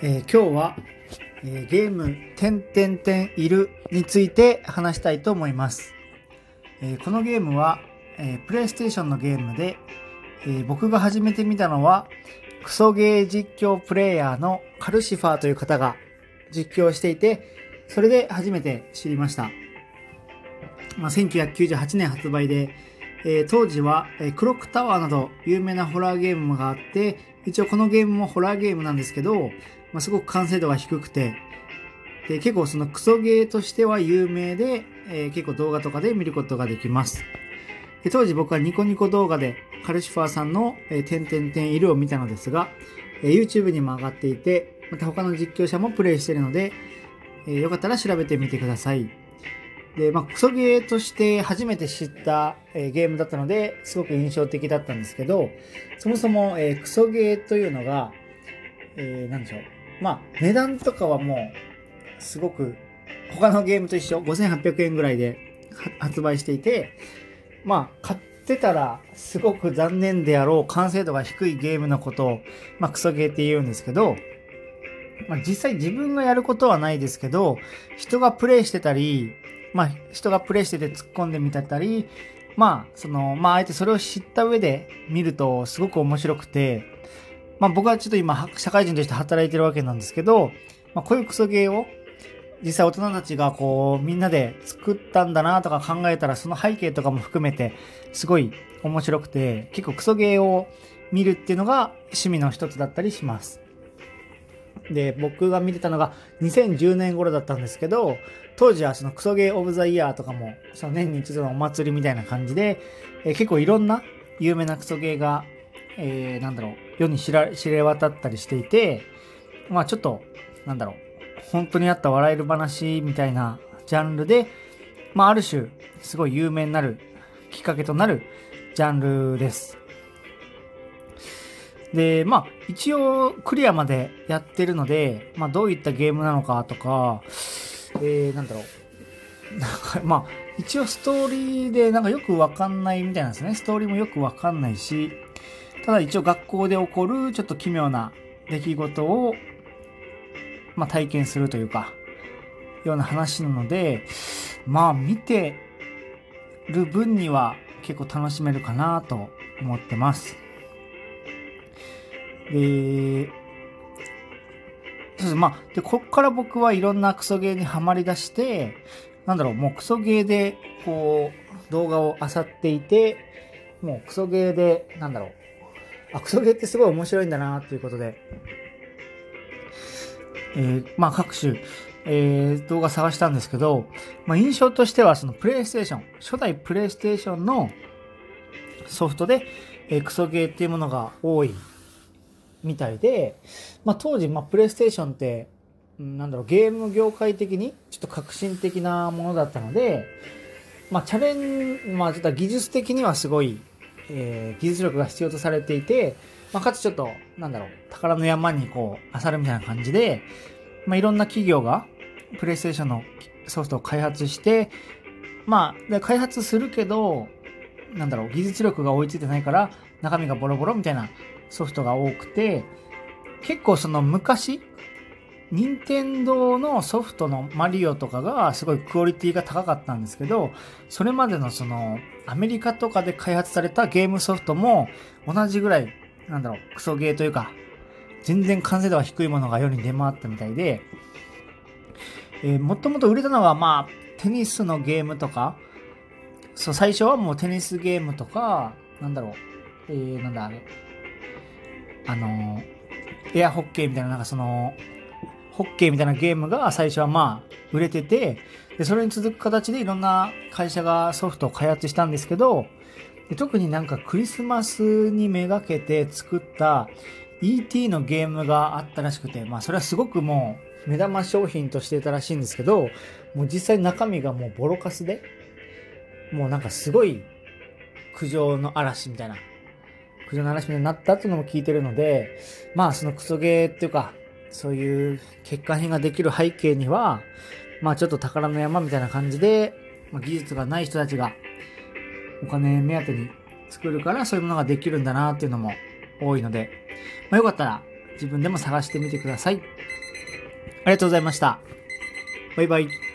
えー今日は、えーゲーム「てんてんてんいる」について話したいと思います、えーこのゲームは、えプレイステーションのゲームで、え僕が始めてみたのはクソゲー実況プレイヤーのカルシファーという方が実況していてそれで初めて知りました、まあ、1998年発売で、え当時は、えクロックタワーなど有名なホラーゲームがあって一応このゲームもホラーゲームなんですけど、まあ、すごく完成度が低くてで結構そのクソゲーとしては有名で、えー結構動画とかで見ることができます。で当時僕はニコニコ動画でカルシファーさんの「えー、てんてんてんいる」を見たのですが、えー YouTube にも上がっていてまた他の実況者もプレイしているので、えーよかったら調べてみてください。で、まあ、クソゲーとして初めて知った、えーゲームだったので、すごく印象的だったんですけど、そもそも、えークソゲーというのが、えーなんでしょう。まあ、値段とかはもう、すごく、他のゲームと一緒、5800円ぐらいで発売していて、まあ、買ってたら、すごく残念であろう、完成度が低いゲームのことを、まあ、クソゲーって言うんですけど、まあ、実際自分がやることはないですけど、人がプレイしてたり、まあ、人がプレイしてて突っ込んでみたり、まあ、その、まあ、あえてそれを知った上で見るとすごく面白くて、まあ僕はちょっと今、社会人として働いてるわけなんですけど、まあこういうクソゲーを、実際大人たちがこう、みんなで作ったんだなとか考えたら、その背景とかも含めて、すごい面白くて、結構クソゲーを見るっていうのが趣味の一つだったりします。で、僕が見てたのが2010年頃だったんですけど、当時はそのクソゲーオブザイヤーとかも、その年に一度のお祭りみたいな感じで、えー結構いろんな有名なクソゲーが、えーなんだろう、世に知ら知れ渡ったりしていて、まあちょっと、なんだろう、本当にあった笑える話みたいなジャンルで、まあある種、すごい有名になるきっかけとなるジャンルです。で、まあ、一応クリアまでやってるので、まあ、どういったゲームなのかとか、えー、なんだろう。なんか、まあ、一応ストーリーでなんかよくわかんないみたいなんですね。ストーリーもよくわかんないし、ただ一応学校で起こるちょっと奇妙な出来事を、まあ、体験するというか、ような話なので、まあ、見てる分には結構楽しめるかなと思ってます。で、そうですまあ、で、こっから僕はいろんなクソゲーにはまり出して、なんだろう、もうクソゲーで、こう、動画を漁っていて、もうクソゲーで、なんだろう、あ、クソゲーってすごい面白いんだな、ということで、えーまあ各種、えー動画探したんですけど、まあ印象としてはそのプレイステーション、初代プレイステーションのソフトで、えークソゲーっていうものが多い。みたいで、まあ、当時、まあ、プレイステーションって、なんだろう、ゲーム業界的にちょっと革新的なものだったので、まあ、チャレンまあ、ちょっと技術的にはすごい、えー技術力が必要とされていて、まあ、かつちょっと、なんだろう、宝の山にこう、漁るみたいな感じで、まあ、いろんな企業が、プレイステーションのソフトを開発して、まあ、で開発するけど、なんだろう、技術力が追いついてないから、中身がボロボロみたいなソフトが多くて、結構その昔、任天堂のソフトのマリオとかがすごいクオリティが高かったんですけど、それまでのそのアメリカとかで開発されたゲームソフトも同じぐらい、なんだろう、クソゲーというか、全然完成度が低いものが世に出回ったみたいで、えーもともと売れたのはまあ、テニスのゲームとか、そう、最初はもうテニスゲームとか、なんだろう、えー、なんだあれ、あの、エアホッケーみたいな、なんかその、ホッケーみたいなゲームが最初はまあ、売れてて、で、それに続く形でいろんな会社がソフトを開発したんですけど、で特になんかクリスマスにめがけて作った ET のゲームがあったらしくて、まあそれはすごくもう目玉商品としてたらしいんですけど、もう実際中身がもうボロカスで、もうなんかすごい苦情の嵐みたいな、苦情の嵐になったっていうのも聞いてるので、まあそのクソゲーっていうか、そういう欠陥品ができる背景には、まあちょっと宝の山みたいな感じで、まあ、技術がない人たちがお金目当てに作るからそういうものができるんだなっていうのも多いので、まあ、よかったら自分でも探してみてください。ありがとうございました。バイバイ。